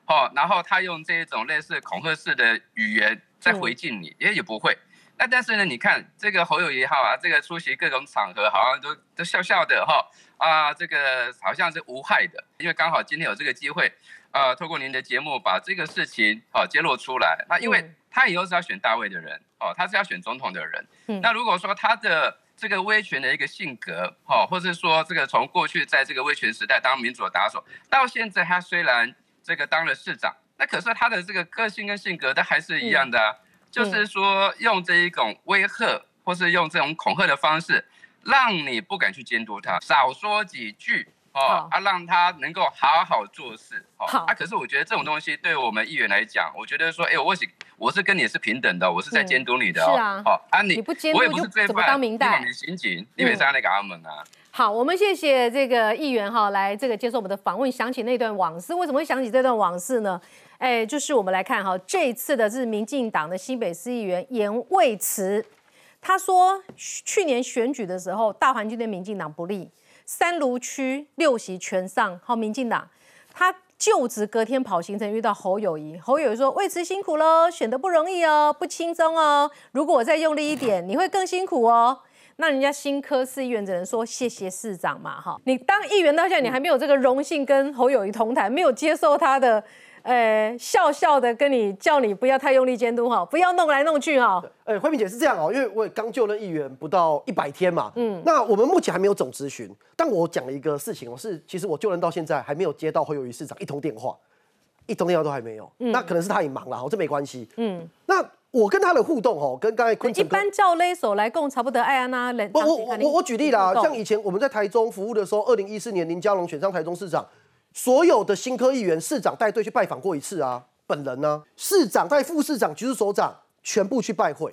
哦，然后他用这一种类似恐吓式的语言在回敬你，也也不会。那但是呢，你看这个侯友谊哈啊，这个出席各种场合，好像都都笑笑的哈啊，这个好像是无害的，因为刚好今天有这个机会，呃，透过您的节目把这个事情好揭露出来。那因为他以后是要选大位的人哦，他是要选总统的人。那如果说他的这个威权的一个性格，哈，或者说这个从过去在这个威权时代当民主的打手，到现在他虽然这个当了市长。那可是他的这个个性跟性格都还是一样的，就是说用这一种威吓或是用这种恐吓的方式，让你不敢去监督他，少说几句。哦，啊，让他能够好好做事。好，啊，可是我觉得这种东西对我们议员来讲，我觉得说，哎，我是我是跟你是平等的，我是在监督你的。是啊，好，啊，你不监督就怎么当明代？你刑警，你为啥来搞他们啊？好，我们谢谢这个议员哈，来这个接受我们的访问，想起那段往事。为什么会想起这段往事呢？哎，就是我们来看哈，这一次的是民进党的新北市议员严卫慈，他说去年选举的时候，大环境对民进党不利。三芦区六席全上，好，民进党他就职隔天跑行程遇到侯友谊，侯友谊说：“为此辛苦喽，选的不容易哦，不轻松哦。如果我再用力一点，你会更辛苦哦。”那人家新科市议员只能说谢谢市长嘛，哈，你当议员到现在，你还没有这个荣幸跟侯友谊同台，没有接受他的。呃，笑笑的跟你叫你不要太用力监督哈，不要弄来弄去哈。呃，慧敏姐是这样哦，因为我也刚就任议员不到一百天嘛，嗯，那我们目前还没有总咨询，但我讲了一个事情哦，是其实我就任到现在还没有接到侯友谊市长一通电话，一通电话都还没有，那可能是他也忙了，哦，这没关系，嗯，那我跟他的互动哦，跟刚才一般叫勒手来共差不多爱安呐，我我我我举例啦，像以前我们在台中服务的时候，二零一四年林佳龙选上台中市长。所有的新科议员、市长带队去拜访过一次啊，本人呢，市长带副市长、局首长全部去拜会。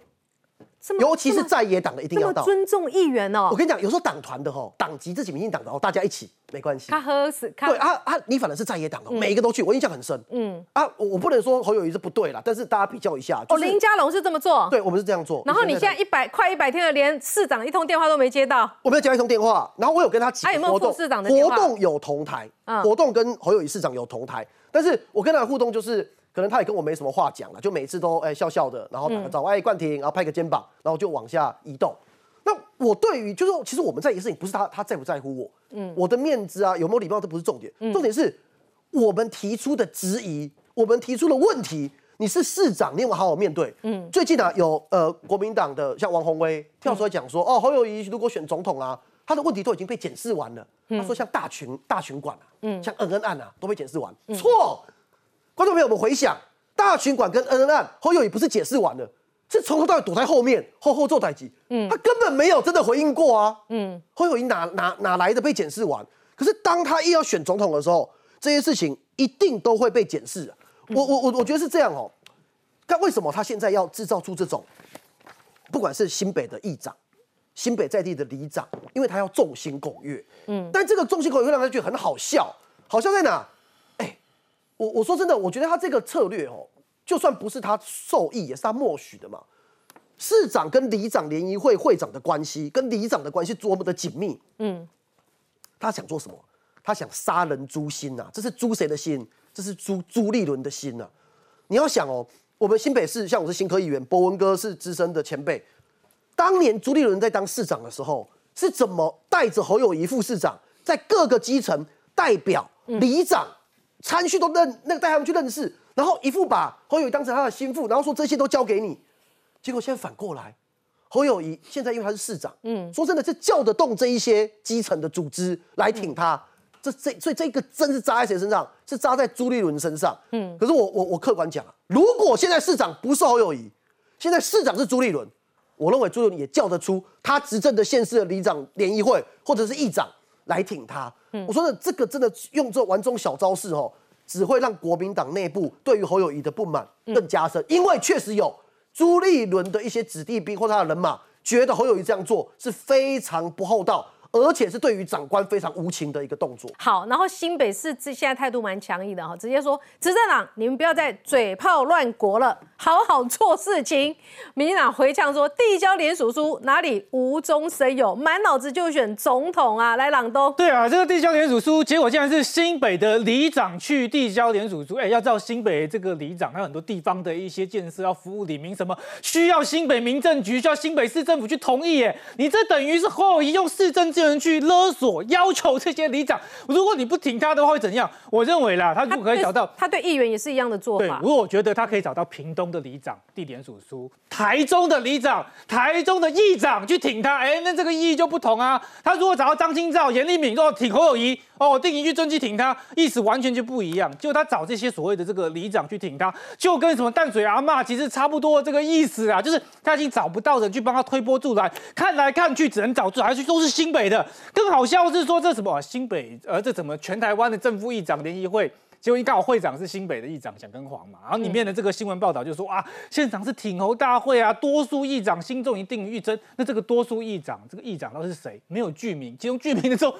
尤其是在野党的一定要到，尊重议员哦。我跟你讲，有时候党团的吼，党籍自己民进党的哦，大家一起没关系。他喝死，对啊啊，你反正是在野党的，每一个都去，我印象很深。嗯啊，我我不能说侯友谊是不对啦，但是大家比较一下。哦，林佳龙是这么做，对我们是这样做。然后你现在一百快一百天了，连市长一通电话都没接到。我没有接到一通电话，然后我有跟他他有没有副市长的活动有同台，活动跟侯友谊市长有同台，但是我跟他的互动就是。可能他也跟我没什么话讲了，就每次都哎笑笑的，然后打个招呼，哎冠廷，然后拍个肩膀，然后就往下移动。那我对于就是其实我们在一件事情，不是他他在不在乎我，嗯，我的面子啊有没有礼貌这不是重点，重点是我们提出的质疑，我们提出的问题，你是市长，你有没有好好面对？嗯，最近啊有呃国民党的像王宏威跳出来讲说，哦侯友谊如果选总统啊，他的问题都已经被检视完了。他说像大群大群馆啊，嗯，像恩恩案啊都被检视完，错。观众朋友，我们回想大群馆跟恩恩案，侯友谊不是解释完了，是从头到尾躲在后面，后后做代机，嗯，他根本没有真的回应过啊，嗯，侯友谊哪哪哪来的被检视完？可是当他一要选总统的时候，这些事情一定都会被检视。我我我我觉得是这样哦。但为什么他现在要制造出这种，不管是新北的议长、新北在地的里长，因为他要众星拱月，嗯，但这个众星拱月会让他觉得很好笑，好笑在哪？我我说真的，我觉得他这个策略哦，就算不是他受益，也是他默许的嘛。市长跟里长联谊会会长的关系，跟里长的关系多么的紧密。嗯，他想做什么？他想杀人诛心呐！这是诛谁的心？这是诛朱立伦的心呐！你要想哦，我们新北市，像我是新科议员，博文哥是资深的前辈。当年朱立伦在当市长的时候，是怎么带着侯友谊副市长，在各个基层代表里长？参叙都认，那个带他们去认识，然后一副把侯友谊当成他的心腹，然后说这些都交给你。结果现在反过来，侯友谊现在因为他是市长，嗯，说真的，这叫得动这一些基层的组织来挺他。这这所以这个针是扎在谁身上？是扎在朱立伦身上。嗯，可是我我我客观讲啊，如果现在市长不是侯友谊，现在市长是朱立伦，我认为朱立伦也叫得出他执政的县市的里长联谊会或者是议长。来挺他，我说的这个真的用这玩这种小招式哦，只会让国民党内部对于侯友谊的不满更加深，因为确实有朱立伦的一些子弟兵或他的人马觉得侯友谊这样做是非常不厚道。而且是对于长官非常无情的一个动作。好，然后新北市这现在态度蛮强硬的哈，直接说执政党你们不要再嘴炮乱国了，好好做事情。民进党回呛说递交联署书哪里无中生有，满脑子就选总统啊！来朗东。对啊，这个递交联署书结果竟然是新北的里长去递交联署书。哎，要知道新北这个里长，他很多地方的一些建设要服务里民，什么需要新北民政局、需要新北市政府去同意。耶，你这等于是后移用市政资源。人去勒索要求这些里长，如果你不挺他的话会怎样？我认为啦，他如果可以找到，他对议员也是一样的做法。如果我觉得他可以找到屏东的里长地点署书，台中的里长、台中的议长去挺他，哎，那这个意义就不同啊。他如果找到张清照、严立敏，说挺侯友谊，哦，定一句真去挺他，意思完全就不一样。就他找这些所谓的这个里长去挺他，就跟什么淡水阿妈其实差不多这个意思啊，就是他已经找不到人去帮他推波助澜，看来看去只能找出来去都是新北的。更好笑是说这什么新北，呃，这怎么全台湾的正副议长联谊会？结果一刚好会长是新北的议长蒋根黄嘛，然后里面的这个新闻报道就说啊，现场是挺侯大会啊，多数议长心中一定于一真。那这个多数议长，这个议长到底是谁？没有剧名，其中剧名的时候。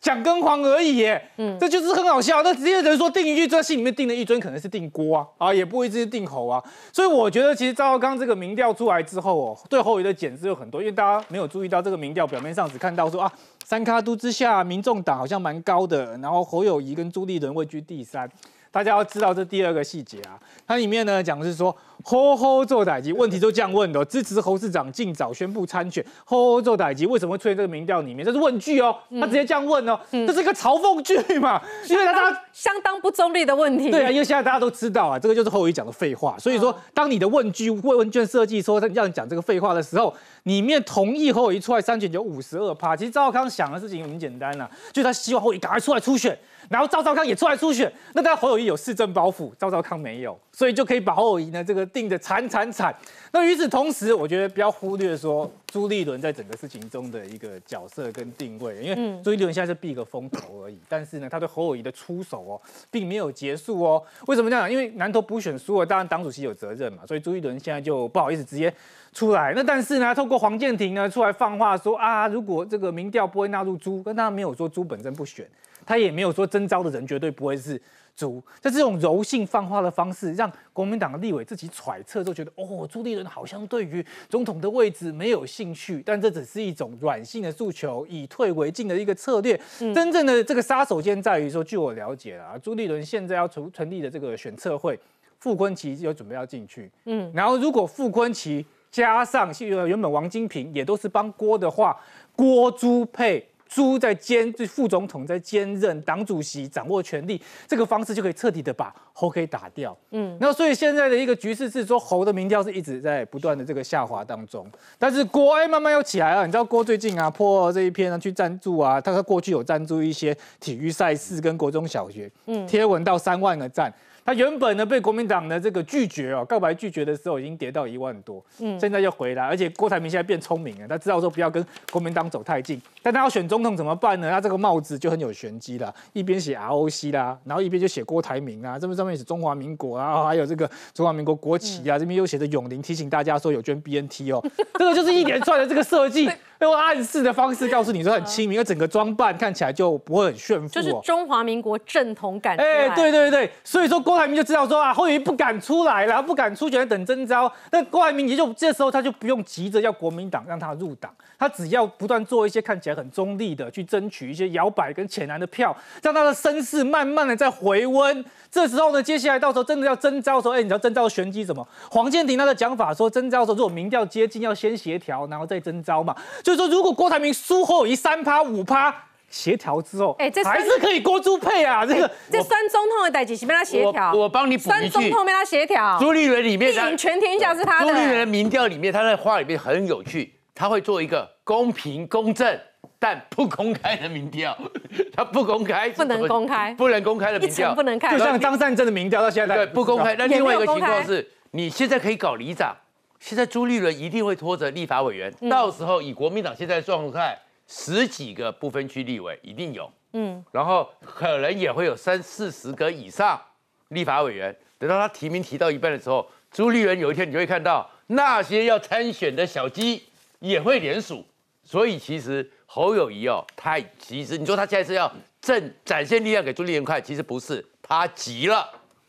蒋跟黄而已耶，嗯，这就是很好笑。那直接人说定一尊，心里面定的一尊可能是定郭啊，啊，也不一定是定侯啊。所以我觉得，其实赵少刚这个民调出来之后哦，对后裔的检视有很多，因为大家没有注意到这个民调表面上只看到说啊，三卡都之下，民众党好像蛮高的，然后侯友谊跟朱立伦位居第三。大家要知道这第二个细节啊，它里面呢讲的是说，吼吼做代级，问题都这样问的，支持侯市长尽早宣布参选，吼吼做代级，为什么会出现这个民调里面？这是问句哦，他直接这样问哦，这是一个嘲讽句嘛，因为他相当不中立的问题。对啊，因为现在大家都知道啊，这个就是侯友讲的废话，所以说当你的问句问问卷设计说让你讲这个废话的时候，里面同意侯友出来参选有五十二趴，其实赵康想的事情很简单呐，就是他希望侯友赶快出来初选。然后赵少康也出来初选，那但侯友谊有市政包袱，赵少康没有，所以就可以把侯友谊呢这个定的惨惨惨。那与此同时，我觉得不要忽略说朱立伦在整个事情中的一个角色跟定位，因为朱立伦现在是避个风头而已，但是呢，他对侯友谊的出手哦，并没有结束哦。为什么这样？因为南投补选输了，当然党主席有责任嘛，所以朱立伦现在就不好意思直接出来。那但是呢，透过黄建庭呢出来放话说啊，如果这个民调不会纳入朱，跟他没有说朱本身不选。他也没有说征召的人绝对不会是朱，在这种柔性放话的方式，让国民党的立委自己揣测，都觉得哦，朱立伦好像对于总统的位置没有兴趣，但这只是一种软性的诉求，以退为进的一个策略。真正的这个杀手锏在于说，据我了解啊，朱立伦现在要成成立的这个选策会，傅昆奇有准备要进去，嗯，然后如果傅昆奇加上原本王金平也都是帮郭的话，郭朱配。朱在兼，就副总统在兼任党主席，掌握权力，这个方式就可以彻底的把侯可以打掉。嗯，那所以现在的一个局势是说，侯的民调是一直在不断的这个下滑当中，但是郭哎慢慢又起来了。你知道郭最近啊破这一篇呢去赞助啊，他过去有赞助一些体育赛事跟国中小学，嗯，贴文到三万个赞。他原本呢被国民党的这个拒绝哦，告白拒绝的时候已经跌到一万多，嗯，现在又回来，而且郭台铭现在变聪明了，他知道说不要跟国民党走太近，但他要选总统怎么办呢？他这个帽子就很有玄机了，一边写 ROC 啦，然后一边就写郭台铭啊，这边上面写中华民国啊，还有这个中华民国国旗啊，这边又写着永林，提醒大家说有捐 BNT 哦，这个就是一连串的这个设计。用暗示的方式告诉你说很亲民，而整个装扮看起来就不会很炫富，就是中华民国正统感。哎，对对对，所以说郭台铭就知道说啊，后裔不敢出来了，不敢出选等征召。那郭台铭也就这时候他就不用急着要国民党让他入党，他只要不断做一些看起来很中立的，去争取一些摇摆跟浅蓝的票，让他的声势慢慢的在回温。这时候呢，接下来到时候真的要征召的时候，哎，你知道征召的玄机什么？黄建庭他的讲法说，征召的时候如果民调接近，要先协调，然后再征召嘛。就是说，如果郭台铭输后一三趴五趴，协调之后，哎，这还是可以郭朱配啊。这个这三总统的代际是被他协调，我帮你补一句，总统被他协调。朱立伦里面，全天下是他的。朱立伦的民调里面，他在话里面很有趣，他会做一个公平公正。但不公开的民调，他不公开，不能公开，不能公开的民调，不能看。就像张善政的民调到现在对不公开。那另外一个情况是，你现在可以搞里长，现在朱立伦一定会拖着立法委员，到时候以国民党现在的状态，十几个不分区立委一定有，嗯，然后可能也会有三四十个以上立法委员。等到他提名提到一半的时候，朱立伦有一天你就会看到那些要参选的小鸡也会联署，所以其实。侯友谊哦，他其实你说他现在是要正展现力量给朱立伦看，其实不是，他急了，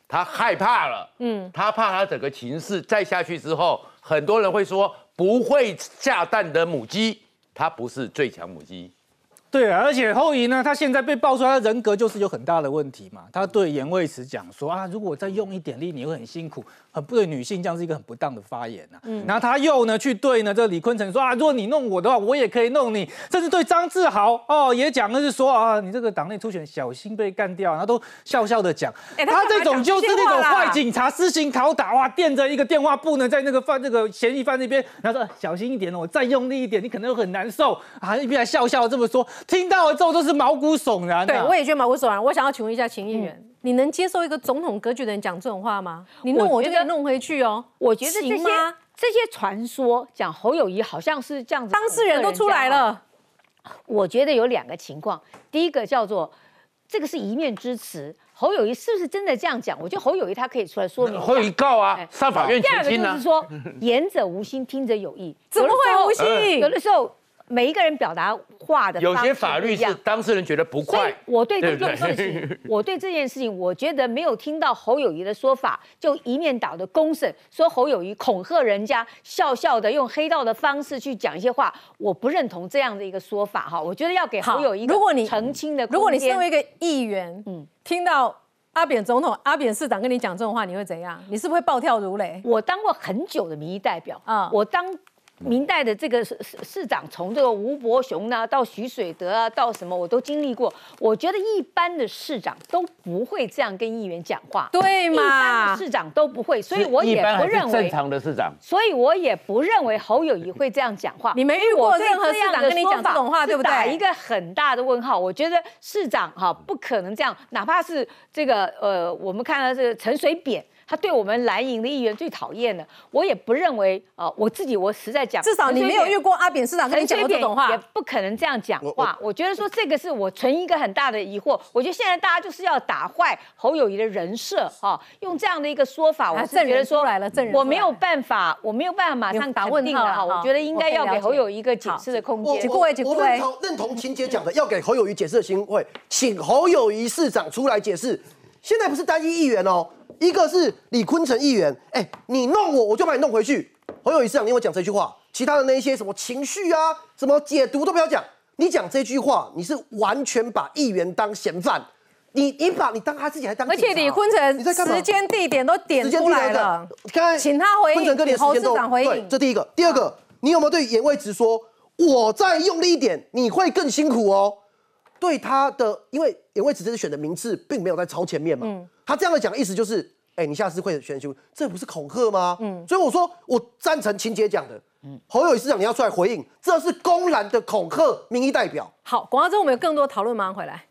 他害怕了，嗯，他怕他整个情势再下去之后，很多人会说不会下蛋的母鸡，它不是最强母鸡，对啊，而且后移呢，他现在被爆出来，他人格就是有很大的问题嘛。他对严卫慈讲说啊，如果我再用一点力，你会很辛苦，很不对女性，这样是一个很不当的发言呐。嗯，然后他又呢去对呢这李坤城说啊，如果你弄我的话，我也可以弄你，甚至对张志豪哦也讲的是说啊，你这个党内初选小心被干掉，然后都笑笑的讲，他这种就是那种坏警察私刑拷打哇，垫着一个电话簿呢，在那个犯那个嫌疑犯那边，然后说小心一点哦，我再用力一点，你可能会很难受啊，一边还笑笑这么说。听到了之后都是毛骨悚然。对，我也觉得毛骨悚然。我想要请问一下秦议员，你能接受一个总统格局的人讲这种话吗？你弄我就给弄回去哦。我觉得这些这些传说讲侯友谊好像是这样子，当事人都出来了。我觉得有两个情况，第一个叫做这个是一面之词，侯友谊是不是真的这样讲？我觉得侯友谊他可以出来说明。侯友谊告啊，上法院第二个就是说，言者无心，听者有意。怎么会无心？有的时候。每一个人表达话的有些法律是当事人觉得不快。我对这件事情，我对这件事情，我觉得没有听到侯友谊的说法，就一面倒的公审，说侯友谊恐吓人家，笑笑的用黑道的方式去讲一些话，我不认同这样的一个说法哈。我觉得要给侯友谊如果你澄清的，如果你身为一个议员，嗯，听到阿扁总统、阿扁市长跟你讲这种话，你会怎样？你是不是会暴跳如雷？我当过很久的民意代表啊，我当。明代的这个市市市长，从这个吴伯雄呢，到徐水德啊，到什么我都经历过。我觉得一般的市长都不会这样跟议员讲话，对吗？一般的市长都不会，所以我也不认为正常的市长。所以我也不认为侯友谊会这样讲话。你没遇过任何市长跟你讲这种话，对不对？打一个很大的问号。我觉得市长哈不可能这样，哪怕是这个呃，我们看到这个陈水扁。他对我们蓝营的议员最讨厌的，我也不认为啊，我自己我实在讲，至少你没有遇过阿扁市长跟你讲这种话，也不可能这样讲话。我觉得说这个是我存一个很大的疑惑。我觉得现在大家就是要打坏侯友谊的人设哈，用这样的一个说法，我是觉得说来了，证人我没有办法，我没有办法马上打问定了哈。我觉得应该要给侯友谊一个解释的空间。各位，各位，认同认同秦姐讲的，要给侯友谊解释的机会，请侯友谊市长出来解释。现在不是单一议员哦。一个是李坤城议员，哎，你弄我，我就把你弄回去。侯友谊市长，你有讲这句话，其他的那一些什么情绪啊，什么解读都不要讲。你讲这句话，你是完全把议员当嫌犯，你你把你当他自己还当。而且李坤城，你在时间地点都点出来了，刚请他回应，侯市长回应。这第一个，第二个，你有没有对严卫直说，我再用力一点，你会更辛苦哦？对他的，因为严位直这次选的名次并没有在超前面嘛，嗯，他这样的讲意思就是，哎，你下次会选修，这不是恐吓吗？嗯，所以我说我赞成秦姐讲的，嗯，侯友谊市长你要出来回应，这是公然的恐吓民意代表。好，广告之后我们有更多讨论，马上回来。